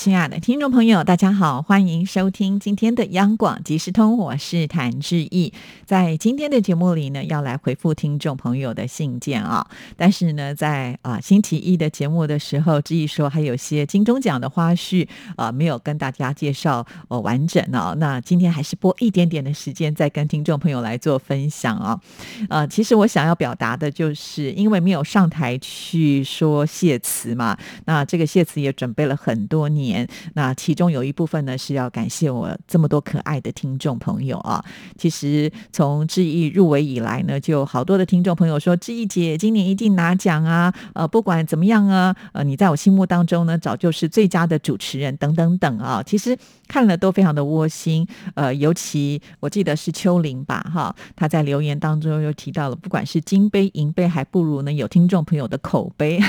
亲爱的听众朋友，大家好，欢迎收听今天的央广即时通，我是谭志毅。在今天的节目里呢，要来回复听众朋友的信件啊。但是呢，在啊星期一的节目的时候，志毅说还有些金钟奖的花絮啊，没有跟大家介绍哦完整哦。那今天还是播一点点的时间，再跟听众朋友来做分享啊。呃，其实我想要表达的就是，因为没有上台去说谢词嘛，那这个谢词也准备了很多年。年，那其中有一部分呢是要感谢我这么多可爱的听众朋友啊。其实从志毅入围以来呢，就好多的听众朋友说，志毅姐今年一定拿奖啊！呃，不管怎么样啊，呃，你在我心目当中呢，早就是最佳的主持人等等等啊。其实看了都非常的窝心。呃，尤其我记得是秋玲吧，哈，她在留言当中又提到了，不管是金杯银杯，还不如呢有听众朋友的口碑。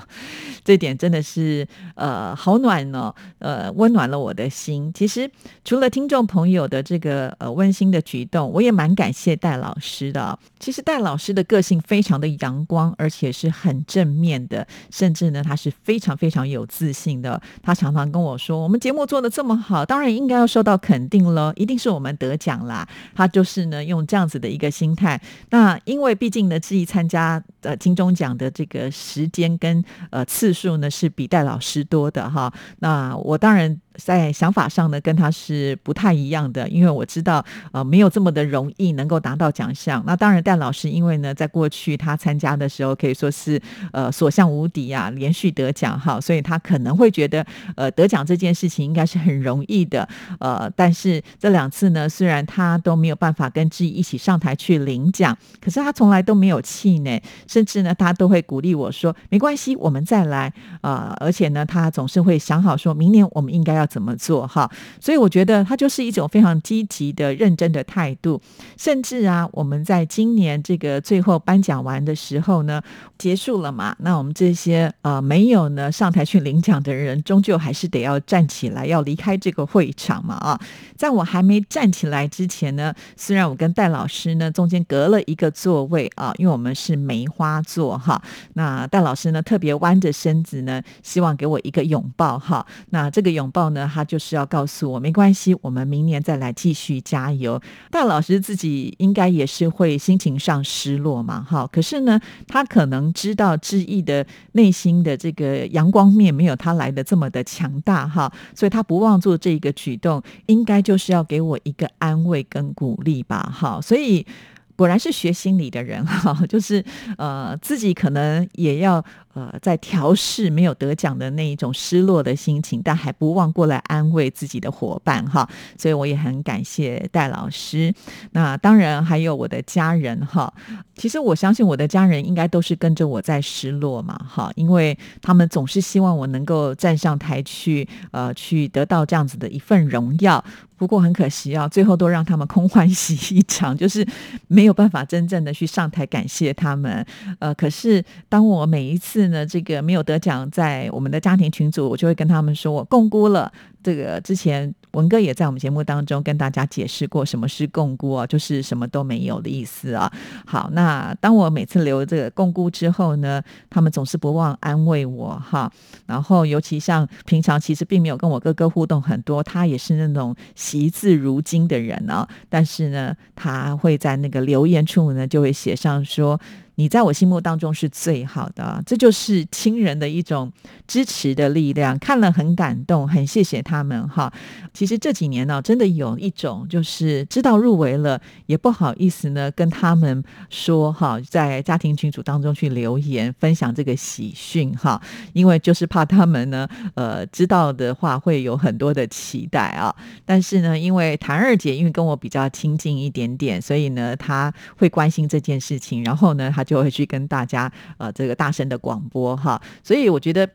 这点真的是呃好暖哦，呃温暖了我的心。其实除了听众朋友的这个呃温馨的举动，我也蛮感谢戴老师的。其实戴老师的个性非常的阳光，而且是很正面的，甚至呢他是非常非常有自信的。他常常跟我说：“我们节目做的这么好，当然应该要受到肯定了，一定是我们得奖啦。”他就是呢用这样子的一个心态。那因为毕竟呢，志毅参加呃金钟奖的这个时间跟呃次数呢是比戴老师多的哈。那啊我当然。在想法上呢，跟他是不太一样的，因为我知道，呃，没有这么的容易能够拿到奖项。那当然，戴老师因为呢，在过去他参加的时候可以说是呃所向无敌啊，连续得奖哈，所以他可能会觉得，呃，得奖这件事情应该是很容易的。呃，但是这两次呢，虽然他都没有办法跟志毅一起上台去领奖，可是他从来都没有气馁，甚至呢，他都会鼓励我说：“没关系，我们再来。”啊，而且呢，他总是会想好说明年我们应该要。怎么做哈？所以我觉得他就是一种非常积极的、认真的态度。甚至啊，我们在今年这个最后颁奖完的时候呢，结束了嘛？那我们这些呃没有呢上台去领奖的人，终究还是得要站起来，要离开这个会场嘛啊！在我还没站起来之前呢，虽然我跟戴老师呢中间隔了一个座位啊，因为我们是梅花座哈。那戴老师呢特别弯着身子呢，希望给我一个拥抱哈。那这个拥抱。呢，他就是要告诉我，没关系，我们明年再来继续加油。戴老师自己应该也是会心情上失落嘛，哈。可是呢，他可能知道志毅的内心的这个阳光面没有他来的这么的强大，哈，所以他不忘做这个举动，应该就是要给我一个安慰跟鼓励吧，哈。所以果然是学心理的人，哈，就是呃，自己可能也要。呃，在调试没有得奖的那一种失落的心情，但还不忘过来安慰自己的伙伴哈，所以我也很感谢戴老师。那当然还有我的家人哈，其实我相信我的家人应该都是跟着我在失落嘛哈，因为他们总是希望我能够站上台去，呃，去得到这样子的一份荣耀。不过很可惜啊，最后都让他们空欢喜一场，就是没有办法真正的去上台感谢他们。呃，可是当我每一次。是呢，这个没有得奖，在我们的家庭群组，我就会跟他们说，我共估了。这个之前文哥也在我们节目当中跟大家解释过，什么是共估啊，就是什么都没有的意思啊。好，那当我每次留这个共估之后呢，他们总是不忘安慰我哈。然后尤其像平常其实并没有跟我哥哥互动很多，他也是那种惜字如金的人啊。但是呢，他会在那个留言处呢，就会写上说。你在我心目当中是最好的，这就是亲人的一种支持的力量。看了很感动，很谢谢他们哈。其实这几年呢，真的有一种就是知道入围了，也不好意思呢跟他们说哈，在家庭群组当中去留言分享这个喜讯哈，因为就是怕他们呢，呃，知道的话会有很多的期待啊。但是呢，因为谭二姐因为跟我比较亲近一点点，所以呢，她会关心这件事情，然后呢，她。就会去跟大家呃这个大声的广播哈，所以我觉得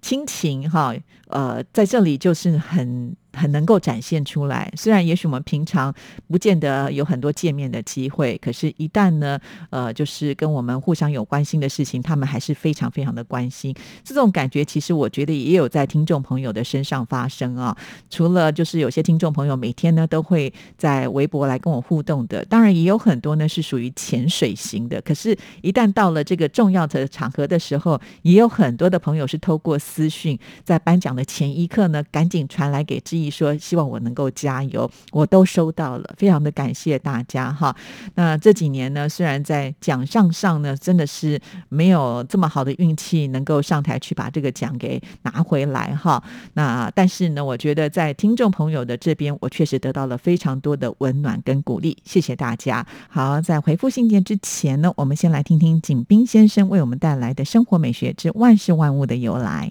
亲情哈呃在这里就是很。很能够展现出来。虽然也许我们平常不见得有很多见面的机会，可是，一旦呢，呃，就是跟我们互相有关心的事情，他们还是非常非常的关心。这种感觉，其实我觉得也有在听众朋友的身上发生啊。除了就是有些听众朋友每天呢都会在微博来跟我互动的，当然也有很多呢是属于潜水型的。可是，一旦到了这个重要的场合的时候，也有很多的朋友是透过私讯，在颁奖的前一刻呢，赶紧传来给志毅说，希望我能够加油。我都收到了，非常的感谢大家哈。那这几年呢，虽然在奖项上呢，真的是没有这么好的运气能够上台去把这个奖给拿回来哈。那但是呢，我觉得在听众朋友的这边，我确实得到了非常多的温暖跟鼓励，谢谢大家。好，在回复信件之前呢，我们先来听听景斌先生为我们带来的生活美学之万事万物的由来。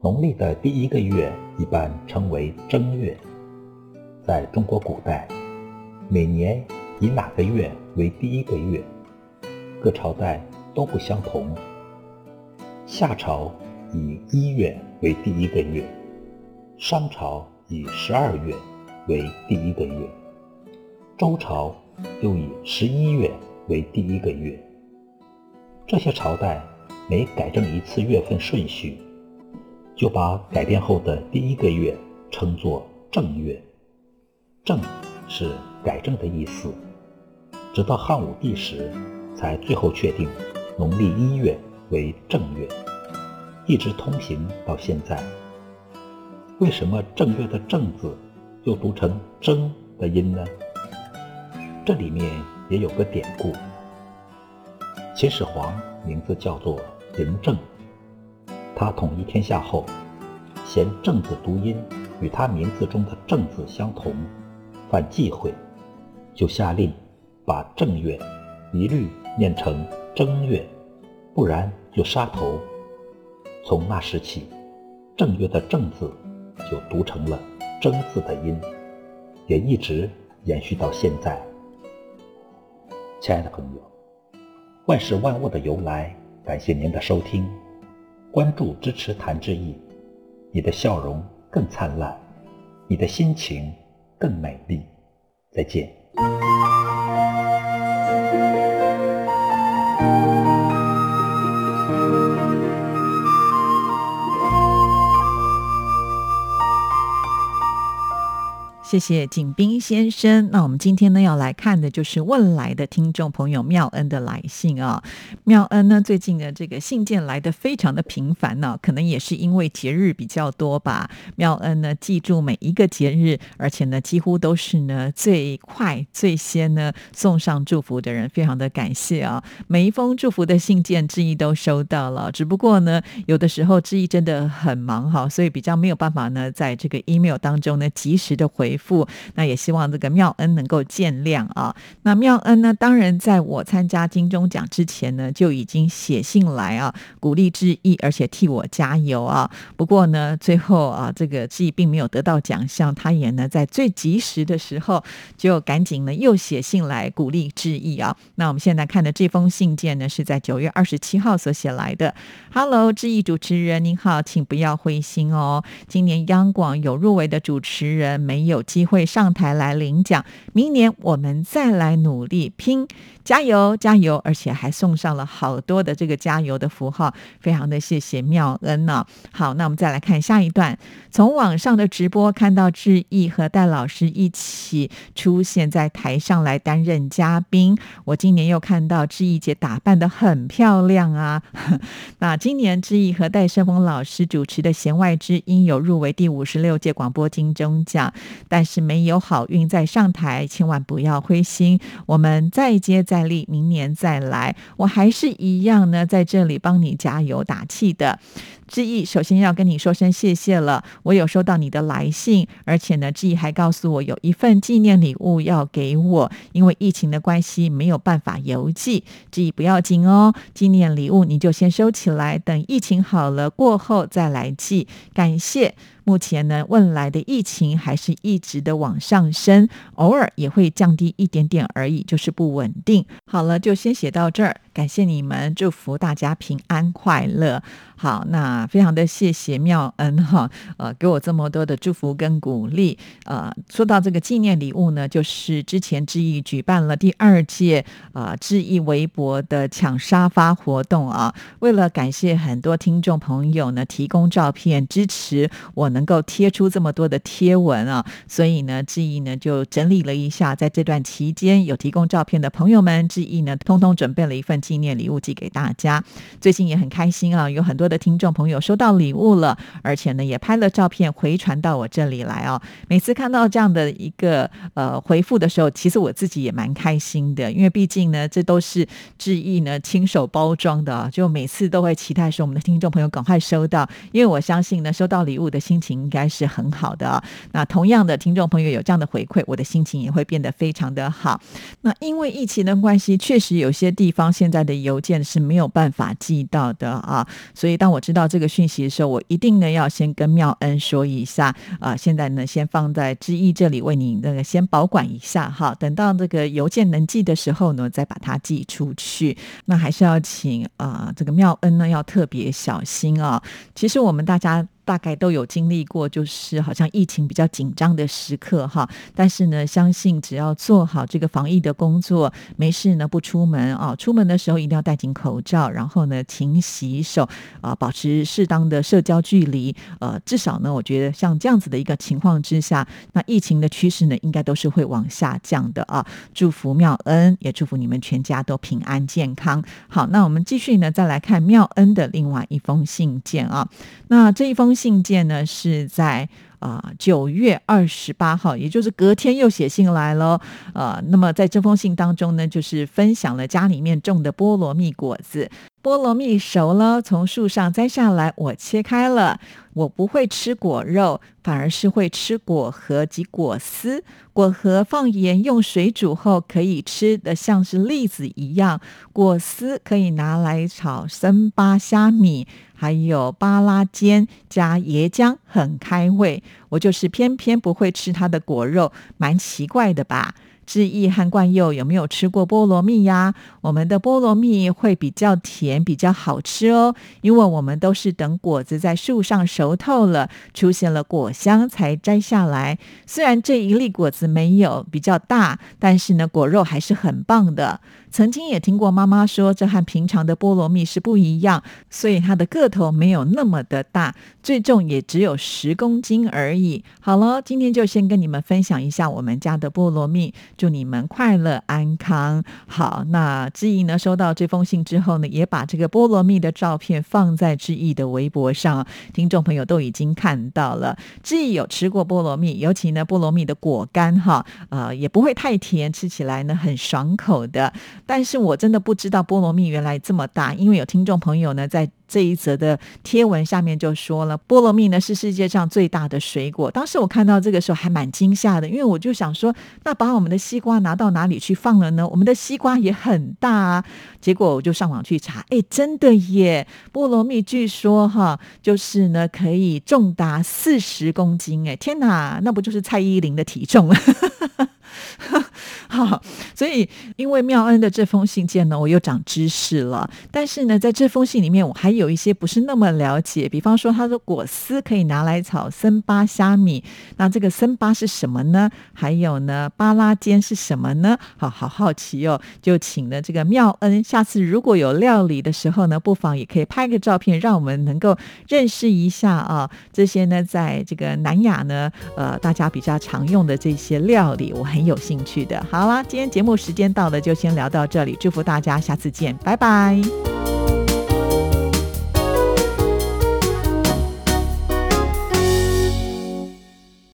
农历的第一个月一般称为正月。在中国古代，每年以哪个月为第一个月，各朝代都不相同。夏朝以一月为第一个月，商朝以十二月为第一个月，周朝又以十一月为第一个月。这些朝代每改正一次月份顺序。就把改变后的第一个月称作正月，正是改正的意思。直到汉武帝时，才最后确定农历一月为正月，一直通行到现在。为什么正月的正字又读成征的音呢？这里面也有个典故。秦始皇名字叫做嬴政。他统一天下后，嫌“正”字读音与他名字中的“正”字相同，犯忌讳，就下令把正月一律念成正月，不然就杀头。从那时起，正月的“正”字就读成了“征”字的音，也一直延续到现在。亲爱的朋友，万事万物的由来，感谢您的收听。关注支持谭志毅，你的笑容更灿烂，你的心情更美丽。再见。谢谢景斌先生。那我们今天呢要来看的就是问来的听众朋友妙恩的来信啊。妙恩呢最近的这个信件来的非常的频繁呢，可能也是因为节日比较多吧。妙恩呢记住每一个节日，而且呢几乎都是呢最快最先呢送上祝福的人，非常的感谢啊。每一封祝福的信件志毅都收到了，只不过呢有的时候志毅真的很忙哈，所以比较没有办法呢在这个 email 当中呢及时的回。复那也希望这个妙恩能够见谅啊。那妙恩呢，当然在我参加金钟奖之前呢，就已经写信来啊，鼓励志毅，而且替我加油啊。不过呢，最后啊，这个志毅并没有得到奖项，他也呢在最及时的时候就赶紧呢又写信来鼓励志毅啊。那我们现在看的这封信件呢，是在九月二十七号所写来的。Hello，志毅主持人您好，请不要灰心哦。今年央广有入围的主持人没有。机会上台来领奖。明年我们再来努力拼，加油加油！而且还送上了好多的这个加油的符号，非常的谢谢妙恩呢。好，那我们再来看下一段，从网上的直播看到志毅和戴老师一起出现在台上来担任嘉宾。我今年又看到志毅姐打扮的很漂亮啊。那今年志毅和戴胜峰老师主持的《弦外之音》有入围第五十六届广播金钟奖，但是没有好运再上台。千万不要灰心，我们再接再再厉，明年再来。我还是一样呢，在这里帮你加油打气的。志毅，首先要跟你说声谢谢了。我有收到你的来信，而且呢，志毅还告诉我有一份纪念礼物要给我，因为疫情的关系没有办法邮寄。志毅不要紧哦，纪念礼物你就先收起来，等疫情好了过后再来寄。感谢。目前呢，未来的疫情还是一直的往上升，偶尔也会降低一点点而已，就是不稳定。好了，就先写到这儿，感谢你们，祝福大家平安快乐。好，那非常的谢谢妙恩哈，呃，给我这么多的祝福跟鼓励。呃，说到这个纪念礼物呢，就是之前志毅举办了第二届啊志毅微博的抢沙发活动啊，为了感谢很多听众朋友呢提供照片支持我能够贴出这么多的贴文啊，所以呢志毅呢就整理了一下，在这段期间有提供照片的朋友们，志毅呢通通准备了一份纪念礼物寄给大家。最近也很开心啊，有很多。的听众朋友收到礼物了，而且呢也拍了照片回传到我这里来哦。每次看到这样的一个呃回复的时候，其实我自己也蛮开心的，因为毕竟呢这都是致意呢亲手包装的啊，就每次都会期待说我们的听众朋友赶快收到，因为我相信呢收到礼物的心情应该是很好的。那同样的听众朋友有这样的回馈，我的心情也会变得非常的好。那因为疫情的关系，确实有些地方现在的邮件是没有办法寄到的啊，所以。当我知道这个讯息的时候，我一定呢要先跟妙恩说一下啊。现在呢，先放在知意这里为你那个先保管一下哈。等到这个邮件能寄的时候呢，再把它寄出去。那还是要请啊，这个妙恩呢要特别小心啊。其实我们大家。大概都有经历过，就是好像疫情比较紧张的时刻哈。但是呢，相信只要做好这个防疫的工作，没事呢不出门啊。出门的时候一定要戴紧口罩，然后呢勤洗手啊，保持适当的社交距离。呃，至少呢，我觉得像这样子的一个情况之下，那疫情的趋势呢，应该都是会往下降的啊。祝福妙恩，也祝福你们全家都平安健康。好，那我们继续呢，再来看妙恩的另外一封信件啊。那这一封。信件呢是在啊九月二十八号，也就是隔天又写信来了。呃，那么在这封信当中呢，就是分享了家里面种的菠萝蜜果子。菠萝蜜熟了，从树上摘下来，我切开了。我不会吃果肉，反而是会吃果核及果丝。果核放盐用水煮后可以吃的像是栗子一样，果丝可以拿来炒生巴虾米，还有巴拉煎加椰浆，很开胃。我就是偏偏不会吃它的果肉，蛮奇怪的吧。志毅和冠佑有没有吃过菠萝蜜呀？我们的菠萝蜜会比较甜，比较好吃哦。因为我们都是等果子在树上熟透了，出现了果香才摘下来。虽然这一粒果子没有比较大，但是呢，果肉还是很棒的。曾经也听过妈妈说，这和平常的菠萝蜜是不一样，所以它的个头没有那么的大，最重也只有十公斤而已。好了，今天就先跟你们分享一下我们家的菠萝蜜，祝你们快乐安康。好，那志毅呢收到这封信之后呢，也把这个菠萝蜜的照片放在志毅的微博上，听众朋友都已经看到了。志毅有吃过菠萝蜜，尤其呢菠萝蜜的果干哈，呃也不会太甜，吃起来呢很爽口的。但是我真的不知道菠萝蜜原来这么大，因为有听众朋友呢在这一则的贴文下面就说了，菠萝蜜呢是世界上最大的水果。当时我看到这个时候还蛮惊吓的，因为我就想说，那把我们的西瓜拿到哪里去放了呢？我们的西瓜也很大啊。结果我就上网去查，哎，真的耶！菠萝蜜据说哈，就是呢可以重达四十公斤，哎，天哪，那不就是蔡依林的体重？好，所以因为妙恩的这封信件呢，我又长知识了。但是呢，在这封信里面，我还有一些不是那么了解。比方说，他的果丝可以拿来炒森巴虾米，那这个森巴是什么呢？还有呢，巴拉煎是什么呢？好好好奇哦，就请了这个妙恩，下次如果有料理的时候呢，不妨也可以拍个照片，让我们能够认识一下啊。这些呢，在这个南亚呢，呃，大家比较常用的这些料理，我很有兴趣的。好了，今天节目时间到了，就先聊到这里，祝福大家，下次见，拜拜。